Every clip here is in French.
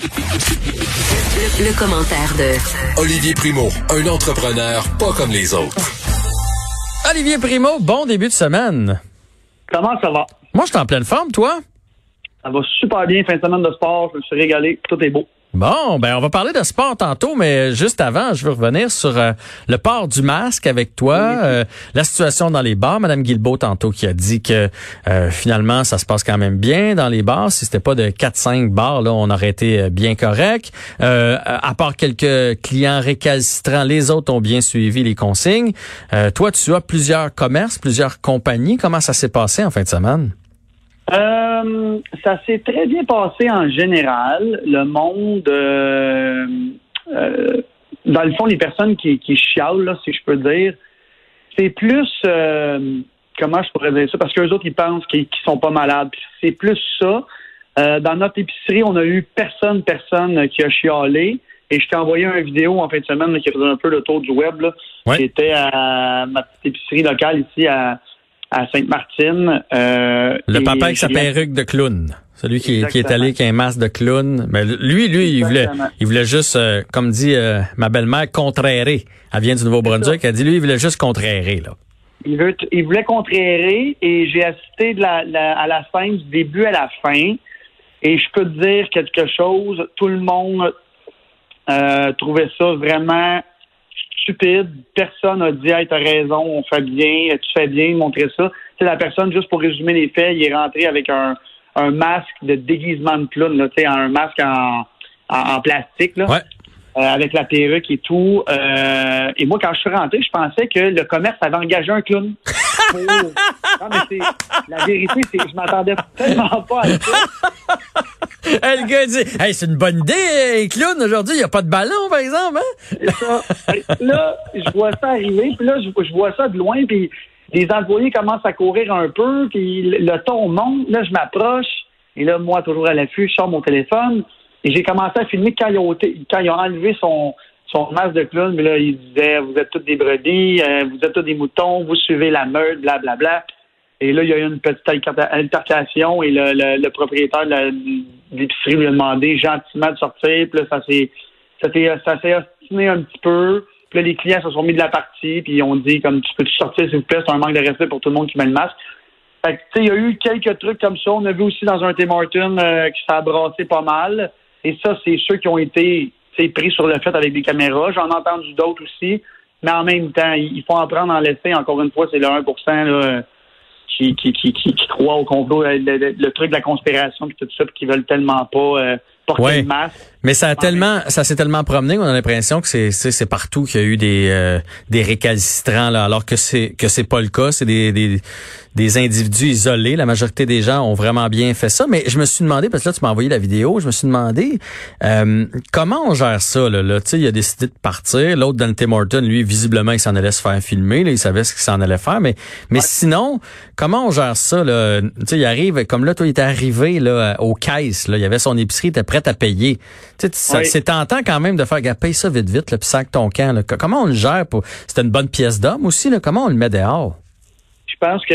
Le, commentaire de Olivier Primo, un entrepreneur pas comme les autres. Olivier Primo, bon début de semaine. Comment ça va? Moi, je suis en pleine forme, toi? Ça va super bien, fin de semaine de sport, je me suis régalé, tout est beau. Bon, ben on va parler de sport tantôt, mais juste avant, je veux revenir sur euh, le port du masque avec toi, euh, la situation dans les bars. Madame Guilbeault tantôt qui a dit que euh, finalement ça se passe quand même bien dans les bars. Si c'était pas de 4-5 bars, là, on aurait été bien correct. à part quelques clients récalcitrants, les autres ont bien suivi les consignes. toi, tu as plusieurs commerces, plusieurs compagnies. Comment ça s'est passé en fin de semaine? Euh, ça s'est très bien passé en général. Le monde, euh, euh, dans le fond, les personnes qui, qui chialent, là, si je peux dire, c'est plus, comment je pourrais dire ça, parce qu'eux autres, ils pensent qu'ils sont pas malades. C'est plus ça. dans notre épicerie, on a eu personne, personne qui a chialé. Et je t'ai envoyé une vidéo en fin de semaine qui faisait un peu le tour du web. Là. J'étais à ma petite épicerie locale ici à à Sainte-Martine. Euh, le papa avec sa perruque de clown. Celui qui, qui, est allé avec un masque de clown. Mais lui, lui, il voulait, il voulait juste, euh, comme dit euh, ma belle-mère, contrérer. Elle vient du Nouveau-Brunswick. Elle dit, lui, il voulait juste contrérer, là. Il, veut, il voulait contrérer et j'ai assisté de la, à la fin, du début à la fin. Et je peux te dire quelque chose. Tout le monde euh, trouvait ça vraiment stupide. Personne n'a dit Hey, t'as raison, on fait bien, tu fais bien, montrer ça. C'est la personne, juste pour résumer les faits, il est rentré avec un, un masque de déguisement de clown, là, un masque en, en, plastique. Là. Euh, avec la perruque et tout. Euh, et moi, quand je suis rentré, je pensais que le commerce avait engagé un clown. non, mais la vérité, c'est que je m'attendais tellement pas à ça. le gars dit Hey, c'est une bonne idée, clown, aujourd'hui, il n'y a pas de ballon, par exemple, hein? Là, je vois ça arriver, puis là, je, vois ça de loin, puis les employés commencent à courir un peu, puis le ton monte. Là, je m'approche, et là, moi, toujours à l'affût, je sors mon téléphone, et j'ai commencé à filmer quand ils ont, enlevé son, son masque de clown, mais là, il disait Vous êtes tous des brebis, euh, vous êtes tous des moutons, vous suivez la meute, blablabla. Bla, bla. Et là, il y a eu une petite altercation et le, propriétaire de l'épicerie lui a demandé gentiment de sortir. Puis là, ça s'est ça s'est ostiné un petit peu. Puis là, les clients se sont mis de la partie, puis ils ont dit comme tu peux -tu sortir s'il vous plaît, c'est un manque de respect pour tout le monde qui met le masque. Fait que, il y a eu quelques trucs comme ça. On a vu aussi dans un Tim Martin euh, ça a brassé pas mal. Et ça, c'est ceux qui ont été pris sur le fait avec des caméras. J'en ai entendu d'autres aussi. Mais en même temps, il faut en prendre en laisser. Encore une fois, c'est le 1 là, qui, qui, qui, qui, croient au complot, euh, le, truc de la conspiration, puis tout ça, puis qui veulent tellement pas euh, porter le masque. Mais ça a tellement, ça s'est tellement promené qu'on a l'impression que c'est, c'est, partout qu'il y a eu des, euh, des récalcitrants là, alors que c'est que c'est pas le cas. C'est des, des, des individus isolés. La majorité des gens ont vraiment bien fait ça. Mais je me suis demandé, parce que là, tu m'as envoyé la vidéo, je me suis demandé euh, comment on gère ça. Là, là? Tu sais, il a décidé de partir. L'autre, Dante Morton, lui, visiblement, il s'en allait se faire filmer. Là, il savait ce qu'il s'en allait faire. Mais, mais sinon, comment on gère ça? Là? Tu sais, il arrive, comme là, toi, il était arrivé là, aux caisses. Là, il avait son épicerie, il était prêt à payer. C'est tentant quand même de faire, paye ça vite, vite, le puis sac ton camp. Là. Comment on le gère? pour C'était une bonne pièce d'homme aussi. Là? Comment on le met dehors? je pense que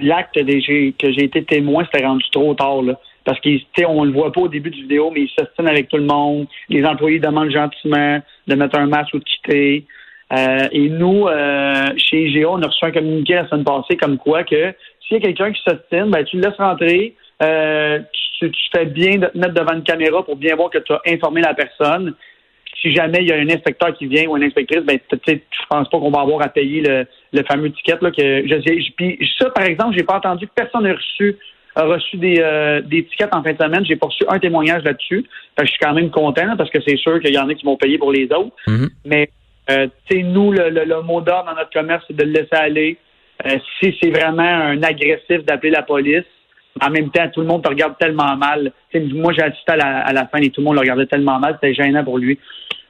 l'acte que j'ai été témoin, c'était rendu trop tard. Là. Parce qu'on le voit pas au début du vidéo, mais il s'estime avec tout le monde. Les employés demandent gentiment de mettre un masque ou de quitter. Euh, et nous, euh, chez IGA, on a reçu un communiqué la semaine passée comme quoi que s'il y a quelqu'un qui s'estime, ben, tu le laisses rentrer. Euh, tu, tu, fais bien de te mettre devant une caméra pour bien voir que tu as informé la personne si jamais il y a un inspecteur qui vient ou une inspectrice, ben, je pense pas qu'on va avoir à payer le, fameux ticket. Là, que je, puis ça, par exemple, j'ai pas entendu que personne n'a reçu a reçu des, euh, des tickets en fin de semaine. J'ai pas reçu un témoignage là-dessus. je suis quand même content parce que c'est sûr qu'il y en a qui vont payer pour les autres. Mm-hmm. Mais euh, nous, le, le, mot d'ordre dans notre commerce, c'est de le laisser aller. Euh, si c'est vraiment un agressif d'appeler la police, en même temps, tout le monde te regarde tellement mal. moi, j'ai assisté à la, fin et tout le monde le regardait tellement mal, c'était gênant pour lui.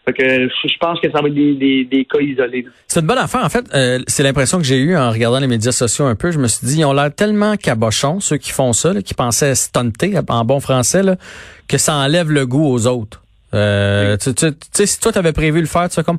que je pense que ça va être des, des, cas isolés. C'est une bonne affaire. En fait, euh, c'est l'impression que j'ai eue en regardant les médias sociaux un peu. Je me suis dit, ils ont l'air tellement cabochons, ceux qui font ça, qui pensaient stunter en bon français, là, que ça enlève le goût aux autres. Euh, tu, tu, tu sais, si toi t'avais prévu le faire, tu comme,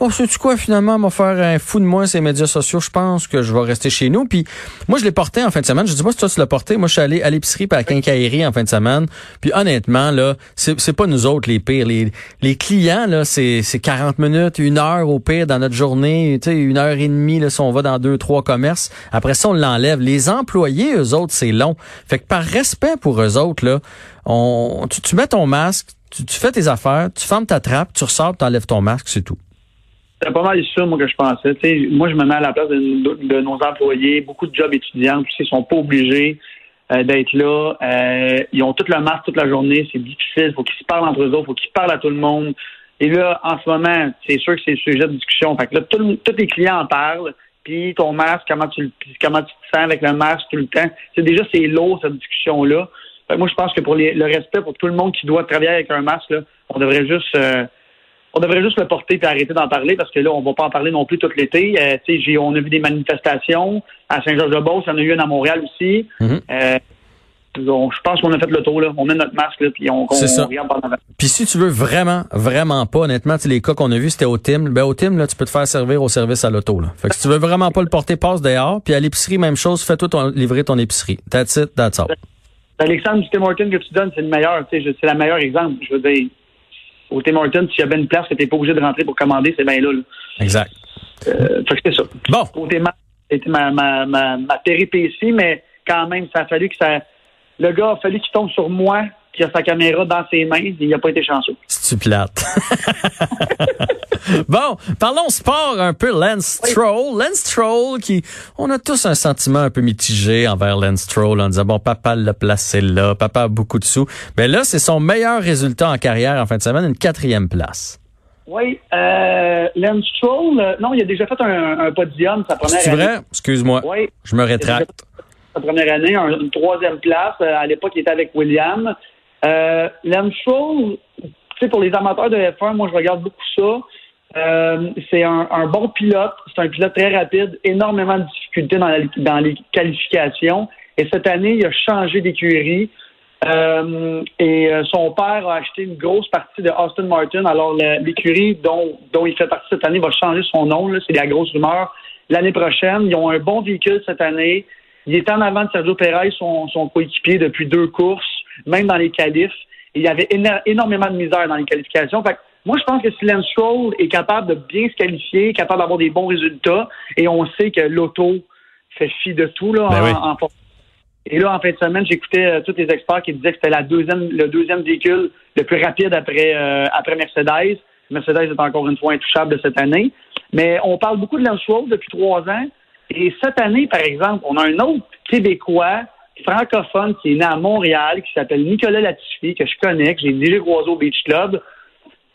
oh, sais-tu quoi, finalement, m'a faire un fou de moi ces médias sociaux. Je pense que je vais rester chez nous. Puis moi, je l'ai porté en fin de semaine. Je dis pas si toi tu l'as porté. Moi, je suis allé à l'épicerie par la quincaillerie en fin de semaine. Puis honnêtement, là, c'est, c'est pas nous autres les pires. Les, les clients, là, c'est, c'est 40 minutes, une heure au pire dans notre journée. Tu sais, une heure et demie, là, si on va dans deux, trois commerces. Après ça, on l'enlève. Les employés, eux autres, c'est long. Fait que par respect pour eux autres, là, on, tu, tu mets ton masque, tu, fais tes affaires, tu fermes ta trappe, tu ressors, tu enlèves ton masque, c'est tout. C'est pas mal ça, moi, que je pensais. moi, je me mets à la place de, nos employés. Beaucoup de jobs étudiants, ils sont pas obligés euh, d'être là. Euh, ils ont tout le masque toute la journée. C'est difficile. Il faut qu'ils se parlent entre eux autres. Faut qu'ils parlent à tout le monde. Et là, en ce moment, c'est sûr que c'est le sujet de discussion. Fait que là, tous les clients en parlent. Puis ton masque, comment tu, comment tu te sens avec le masque tout le temps. C'est déjà, c'est lourd, cette discussion-là moi, je pense que pour le respect pour tout le monde qui doit travailler avec un masque, on devrait juste euh, on devrait juste le porter et arrêter d'en parler parce que là, on va pas en parler non plus tout l'été. Euh, on a vu des manifestations à Saint-Georges-de-Beauce, il y en a eu une à Montréal aussi. Mm-hmm. Euh, je pense qu'on a fait le tour là. On met notre masque là, puis on, on, regarde pendant. Puis si tu veux vraiment, vraiment pas, honnêtement, les cas qu'on a vus, c'était au Tim. Ben au Tim, là, tu peux te faire servir au service à l'auto. Là. Fait que si tu veux vraiment pas le porter, passe dehors. Puis à l'épicerie, même chose, fais-toi livrer ton épicerie. That's it, that's all. Alexandre du Tim Horton que tu donnes, c'est le meilleur. C'est le meilleur exemple. Je veux dire, au Tim Horton, s'il y avait une place que tu n'es pas obligé de rentrer pour commander, c'est bien là, Exact. Euh, fait que c'est ça. Bon. C'était ma, ma, ma, ma péripétie, mais quand même, ça a fallu que ça. Le gars a fallu qu'il tombe sur moi qui a sa caméra dans ses mains, il n'a pas été chanceux. C'est plate? bon, parlons sport un peu. Lance Stroll. Lance Stroll qui, on a tous un sentiment un peu mitigé envers Lance Stroll en disant, bon, papa l'a placé là, papa a beaucoup de sous. Mais là, c'est son meilleur résultat en carrière en fin de semaine, une quatrième place. Oui, euh, Lance Stroll, euh, non, il a déjà fait un, podium sa première C'est vrai? Excuse-moi. Oui. Je me rétracte. Sa première année, une troisième place. Euh, à l'époque, il était avec William. Euh, Lance Stroll, tu sais, pour les amateurs de F1, moi, je regarde beaucoup ça. Euh, c'est un, bon pilote, c'est un pilote très rapide, énormément de difficultés dans, les qualifications. Et cette année, il a changé d'écurie. Euh, et son père a acheté une grosse partie de Austin Martin. Alors, l'écurie dont, il fait partie cette année va changer son nom. C'est la grosse rumeur. L'année prochaine, ils ont un bon véhicule cette année. Il est en avant de Sergio Perez, son coéquipier, depuis deux courses même dans les qualifs. Il y avait énormément de misère dans les qualifications. Fait moi, je pense que si Lance Stroll est capable de bien se qualifier, capable d'avoir des bons résultats, et on sait que l'auto fait fi de tout là, ben en, Et là, en fin de semaine, j'écoutais euh, tous les experts qui disaient que c'était la deuxième, le deuxième véhicule le plus rapide après, euh, après Mercedes. Mercedes est encore une fois intouchable de cette année. Mais on parle beaucoup de Lance Stroll depuis trois ans. Et cette année, par exemple, on a un autre Québécois francophone qui est né à Montréal, qui s'appelle Nicolas Latifi, que je connais, que j'ai dirigé au Beach Club,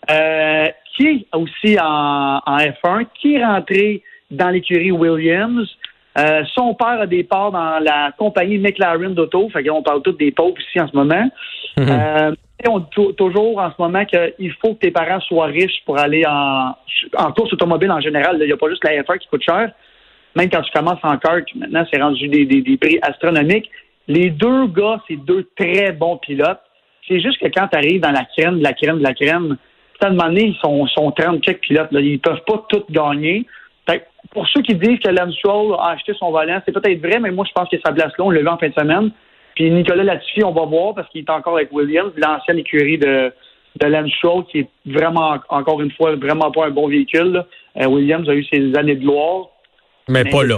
euh, qui est aussi en, F1, qui est rentré dans l'écurie Williams. Euh, son père a des parts dans la compagnie McLaren d'auto, fait qu'on parle tous des pauvres ici en ce moment. Mhm. Euh, et on dit toujours en ce moment qu'il faut que tes parents soient riches pour aller en, en course automobile en général. Il n'y a pas juste la F1 qui coûte cher. Même quand tu commences en kart, maintenant, c'est rendu des prix astronomiques. Les deux gars, c'est deux très bons pilotes. C'est juste que quand tu arrives dans la crème, de la crème, de la crème, à un moment donné, ils sont, sont 30 quelques pilotes. Là. Ils peuvent pas tous gagner. pour ceux qui disent que Lance Stroll a acheté son volant, c'est peut-être vrai, mais moi, je pense que sa place là, on l'a vu en fin de semaine. Puis Nicolas Latifi, on va voir parce qu'il est encore avec Williams, l'ancienne écurie de, de Lance Stroll, qui est vraiment, encore une fois, vraiment pas un bon véhicule. Euh, Williams a eu ses années de gloire. Mais, pas là.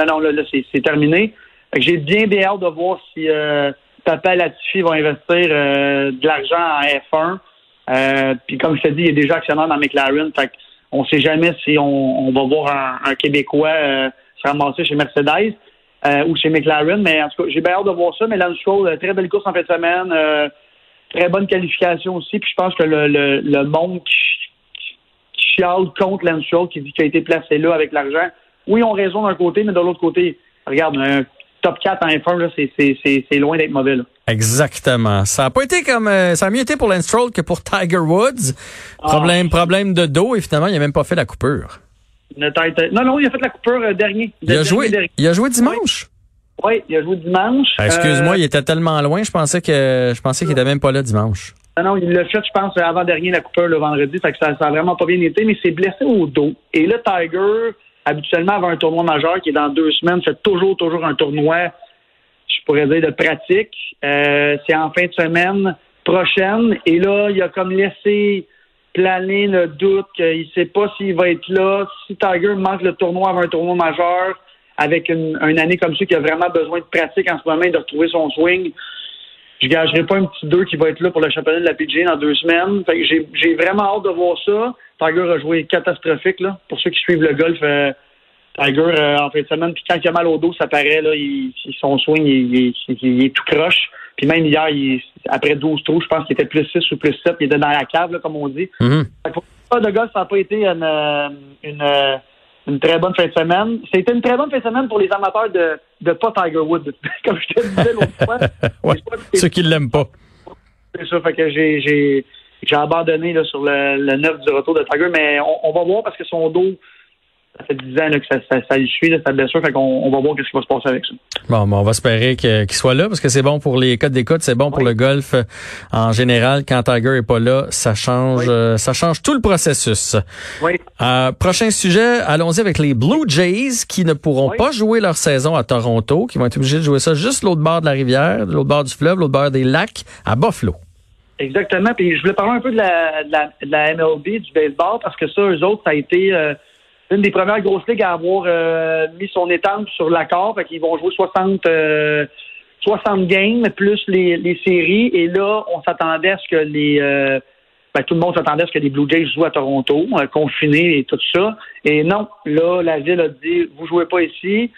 Non, non, là, là c'est terminé. J'ai bien bien hâte de voir si euh, Papa Latifi va investir euh, de l'argent en F1. Euh, puis comme je te dis, il est déjà actionnaire dans McLaren. Fait on ne sait jamais si on, va voir un, Québécois euh, se ramasser chez Mercedes ou chez McLaren. Mais en tout cas, j'ai bien hâte de voir ça. Mais Lance Stroll, très belle course en fin de semaine. très bonne qualification aussi. Puis je pense que le, monde qui, chiale contre Lance qui dit qu'il a été placé là avec l'argent, oui, on raison d'un côté, mais de l'autre côté, regarde, un top 4 en F1, c'est loin d'être mauvais. Exactement. Ça a pas été comme euh, ça a mieux été pour Lance Stroll que pour Tiger Woods. Ah. Problème, problème de dos et finalement, il a même pas fait la coupure. non, non, il a fait la coupure euh, dernier. Il a, joué, il a joué dimanche? Oui, il a joué dimanche. Ah, excuse-moi, euh, il était tellement loin, je pensais que je pensais qu'il était même pas là dimanche. Non, non, il l'a fait, je pense, avant-dernier, la coupeur le vendredi. Fait que ça, ça a vraiment pas bien été, mais c'est blessé au dos. Et là, Tiger, habituellement, avant un tournoi majeur qui est dans deux semaines, fait toujours, toujours un tournoi, je pourrais dire, de pratique. Euh, c'est en fin de semaine prochaine. Et là, il a comme laissé planer le doute qu'il sait pas s'il va être là. Si Tiger manque le tournoi avant un tournoi majeur, avec une, année comme ça qui a vraiment besoin de pratique en ce moment et de retrouver son swing, je gagerai pas un petit deux qui va être là pour le championnat de la PGA dans deux semaines. Fait j'ai, j'ai vraiment hâte de voir ça. Tiger a joué catastrophique, là. Pour ceux qui suivent le golf, euh, Tiger, euh, en fin de semaine, puis quand il a mal au dos, ça paraît, là, il, son swing, il, il, est tout croche. Puis même hier, après 12 trous, je pense qu'il était plus 6 ou plus 7, il était dans la cave, là, comme on dit. Mm-hmm. Pour ça, de golf, ça n'a pas été une, euh, une une très bonne fin de semaine. C'était une très bonne fin de semaine pour les amateurs de, de pas Tiger Woods, comme je te disais l'autre fois. ouais, ceux qui l'aiment pas. C'est ça, fait que j'ai, j'ai, j'ai abandonné là, sur le, le 9 du retour de Tiger, mais on, on va voir parce que son dos, ça fait 10 ans que ça, ça, ça lui suit, là, sa blessure. Fait qu'on on va voir ce qui va se passer avec ça. Bon, on va espérer qu'il soit là parce que c'est bon pour les codes d'écoute, c'est bon pour le golf euh, en général. Quand Tiger est pas là, ça change, euh, ça change tout le processus. Oui. Euh, prochain sujet, allons-y avec les Blue Jays qui ne pourront pas jouer leur saison à Toronto, qui vont être obligés de jouer ça juste l'autre bord de la rivière, l'autre bord du fleuve, l'autre bord des lacs, à Buffalo. Exactement. Puis je voulais parler un peu de la, de la, de la MLB, du baseball, parce que ça, eux autres, ça a été une des premières grosses ligues à avoir euh, mis son étampe sur l'accord. Fait qu'ils vont jouer 60, 60 euh, games plus les, les, séries. Et là, on s'attendait à ce que les euh, ben, tout le monde s'attendait à ce que les Blue Jays jouent à Toronto, confinés et tout ça. Et non, là, la ville a dit vous jouez pas ici.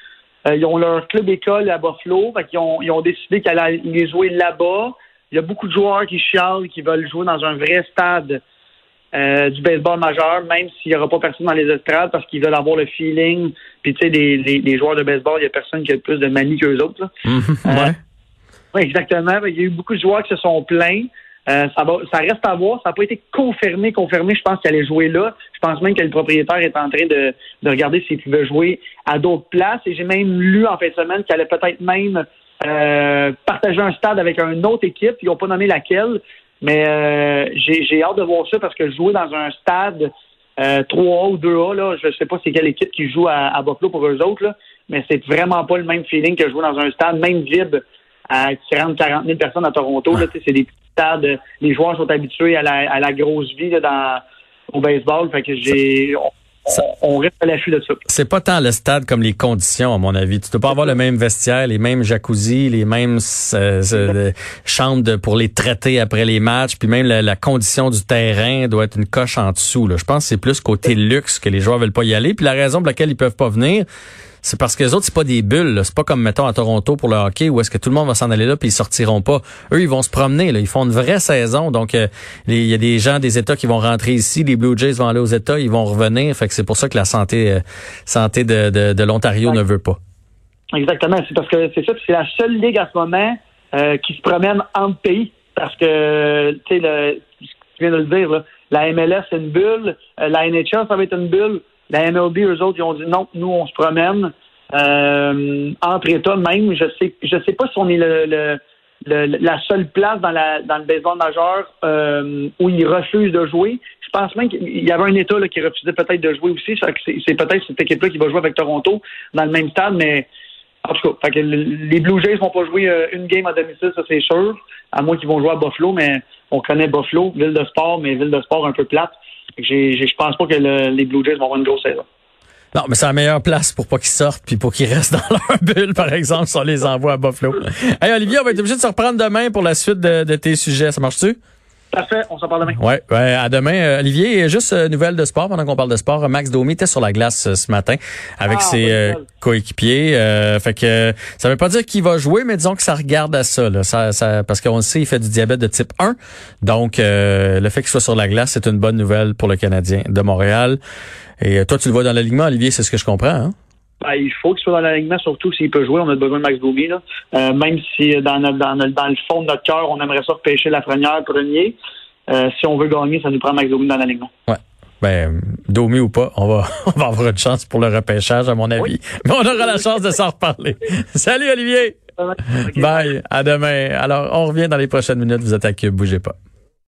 ils ont leur club école à Buffalo. Fait qu'ils ont, ils ont décidé qu'elle allait les jouer là-bas. Il y a beaucoup de joueurs qui chialent, qui veulent jouer dans un vrai stade euh, du baseball majeur, même s'il n'y aura pas personne dans les estrades parce qu'ils veulent avoir le feeling. Puis tu sais, les, joueurs de baseball, il n'y a personne qui a plus de manie qu'eux autres. Mhm. Euh, oui, exactement. Il y a eu beaucoup de joueurs qui se sont plaints. Euh, ça, va, ça reste à voir. Ça n'a pas été confirmé, confirmé. Je pense qu'il allait jouer là. Je pense même que le propriétaire est en train de, de regarder s'il pouvait jouer à d'autres places. Et j'ai même lu en fin de semaine qu'il allait peut-être même partager un stade avec une autre équipe. Ils n'ont pas nommé laquelle. Mais euh, j'ai hâte de voir ça parce que jouer dans un stade euh, 3A ou 2A, là, je ne sais pas c'est quelle équipe qui joue à, à Buffalo pour eux autres, là, mais c'est vraiment pas le même feeling que jouer dans un stade, même vide, à 30 40 000 personnes à Toronto. C'est des petits stades. Les joueurs sont habitués à la, à la grosse vie là, dans, au baseball. Fait que j'ai on reste à l'affût de ça. C'est pas tant le stade comme les conditions, à mon avis. Tu peux pas avoir le même vestiaire, les mêmes jacuzzi, les mêmes euh, euh, chambres pour les traiter après les matchs, puis même la, condition du terrain doit être une coche en dessous. Là. Je pense que c'est plus côté luxe que les joueurs veulent pas y aller. Puis la raison pour laquelle ils peuvent pas venir, c'est parce que les autres, c'est pas des bulles. C'est pas comme, mettons, à Toronto pour le hockey où est-ce que tout le monde va s'en aller là puis ils sortiront pas. Eux, ils vont se promener. Là. Ils font une vraie saison. Donc, euh, il y a des gens des États qui vont rentrer ici. Les Blue Jays vont aller aux États. Ils vont revenir. Fait que c'est pour ça que la santé, euh, santé de, de, l'Ontario ne veut pas. Exactement. C'est parce que c'est ça. C'est la seule ligue à ce moment euh, qui se promène entre pays. Parce que, tu sais, tu viens de le dire, la MLS, c'est une bulle. la NHL, ça va être une bulle. La MLB, eux autres, ils ont dit non, nous, on se promène euh, entre États même. Je sais, je sais pas si on est le, la seule place dans, la, dans le baseball majeur euh, où ils refusent de jouer. Je pense même qu'il y avait un État là, qui refusait peut-être de jouer aussi. C'est peut-être cette équipe-là qui va jouer avec Toronto dans le même stade, mais en tout cas, fait que les Blue Jays vont pas jouer euh, une game à domicile, ça c'est sûr, à moins qu'ils vont jouer à Buffalo, mais on connaît Buffalo, ville de sport, mais ville de sport un peu plate. Je pense pas que les Blue Jays vont avoir une grosse saison. Non, mais c'est la meilleure place pour pas qu'ils sortent puis pour qu'ils restent dans leur bulle, par exemple, si on les envoie à Buffalo. hey, Olivier, on va être obligé de se reprendre demain pour la suite de, tes sujets. Ça marche-tu? Parfait, on s'en parle demain. Ouais, ouais à demain. Euh, Olivier, juste euh, nouvelle de sport pendant qu'on parle de sport. Max Domi était sur la glace euh, ce matin avec ah, ses coéquipiers. fait que ça veut pas dire qu'il va jouer, mais disons que ça regarde à ça, là. ça, ça parce qu'on sait il fait du diabète de type 1. Donc le fait qu'il soit sur la glace, c'est une bonne nouvelle pour le Canadien de Montréal. Et toi, tu le vois dans l'alignement, Olivier, c'est ce que je comprends. Hein? Ben, il faut qu'il soit dans l'alignement, surtout s'il peut jouer. On a besoin de Max Domi. Euh, même si dans, dans, dans, le fond de notre cœur, on aimerait ça repêcher la première premier. Euh, si on veut gagner, ça nous prend Max Domi dans l'alignement. Ouais. Ben, Domi ou pas, on va, on va avoir une chance pour le repêchage, à mon avis. Mais on aura la chance de s'en reparler. Salut, Olivier! Bye. À demain. Alors, on revient dans les prochaines minutes. Vous êtes à Cube. Bougez pas.